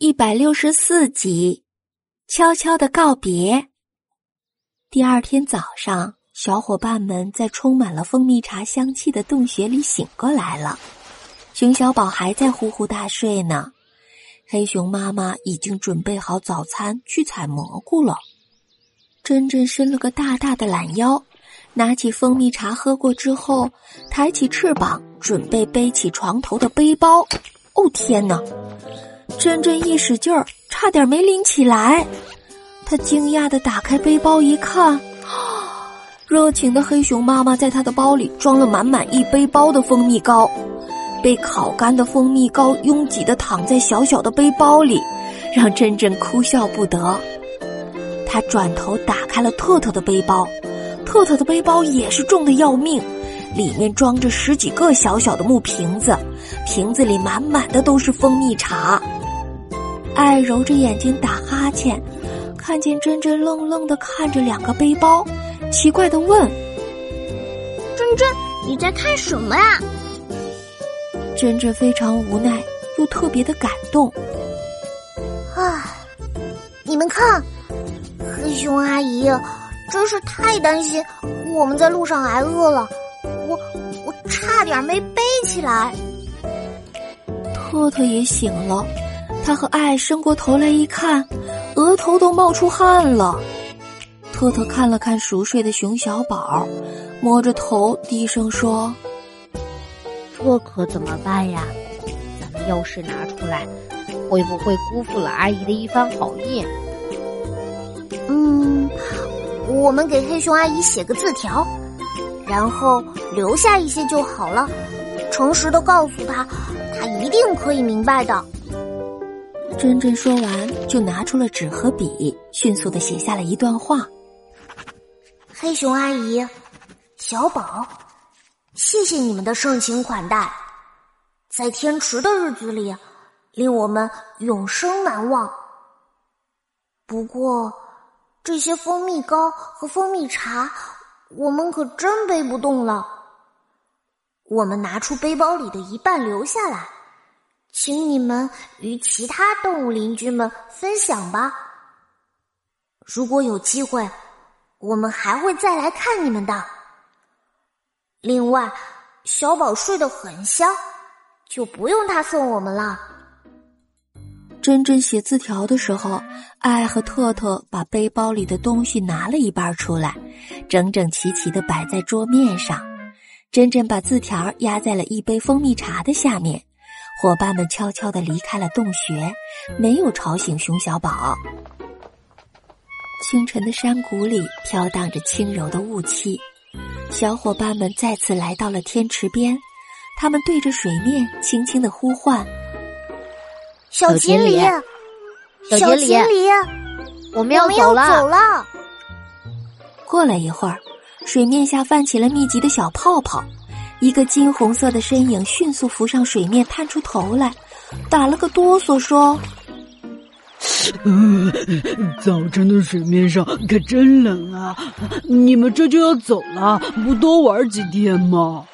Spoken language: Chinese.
一百六十四集，悄悄的告别。第二天早上，小伙伴们在充满了蜂蜜茶香气的洞穴里醒过来了。熊小宝还在呼呼大睡呢。黑熊妈妈已经准备好早餐去采蘑菇了。珍珍伸了个大大的懒腰，拿起蜂蜜茶喝过之后，抬起翅膀准备背起床头的背包。哦天哪！珍珍一使劲儿，差点没拎起来。他惊讶的打开背包一看，热情的黑熊妈妈在他的包里装了满满一背包的蜂蜜糕。被烤干的蜂蜜糕拥挤的躺在小小的背包里，让珍珍哭笑不得。他转头打开了特特的背包，特特的背包也是重的要命，里面装着十几个小小的木瓶子，瓶子里满满的都是蜂蜜茶。爱揉着眼睛打哈欠，看见珍珍愣愣的看着两个背包，奇怪的问：“珍珍，你在看什么呀？”珍珍非常无奈，又特别的感动。啊，你们看，黑熊阿姨真是太担心我们在路上挨饿了，我我差点没背起来。特特也醒了。他和爱伸过头来一看，额头都冒出汗了。特特看了看熟睡的熊小宝，摸着头低声说：“这可怎么办呀？咱们要是拿出来，会不会辜负了阿姨的一番好意？”嗯，我们给黑熊阿姨写个字条，然后留下一些就好了。诚实的告诉她，她一定可以明白的。珍珍说完，就拿出了纸和笔，迅速的写下了一段话：“黑熊阿姨，小宝，谢谢你们的盛情款待，在天池的日子里，令我们永生难忘。不过，这些蜂蜜糕和蜂蜜茶，我们可真背不动了。我们拿出背包里的一半留下来。”请你们与其他动物邻居们分享吧。如果有机会，我们还会再来看你们的。另外，小宝睡得很香，就不用他送我们了。珍珍写字条的时候，爱和特特把背包里的东西拿了一半出来，整整齐齐的摆在桌面上。珍珍把字条压在了一杯蜂蜜茶的下面。伙伴们悄悄的离开了洞穴，没有吵醒熊小宝。清晨的山谷里飘荡着轻柔的雾气，小伙伴们再次来到了天池边，他们对着水面轻轻的呼唤：“小锦鲤，小锦鲤，我们要走了。”过了一会儿，水面下泛起了密集的小泡泡。一个金红色的身影迅速浮上水面，探出头来，打了个哆嗦，说：“，早晨的水面上可真冷啊！你们这就要走了，不多玩几天吗？”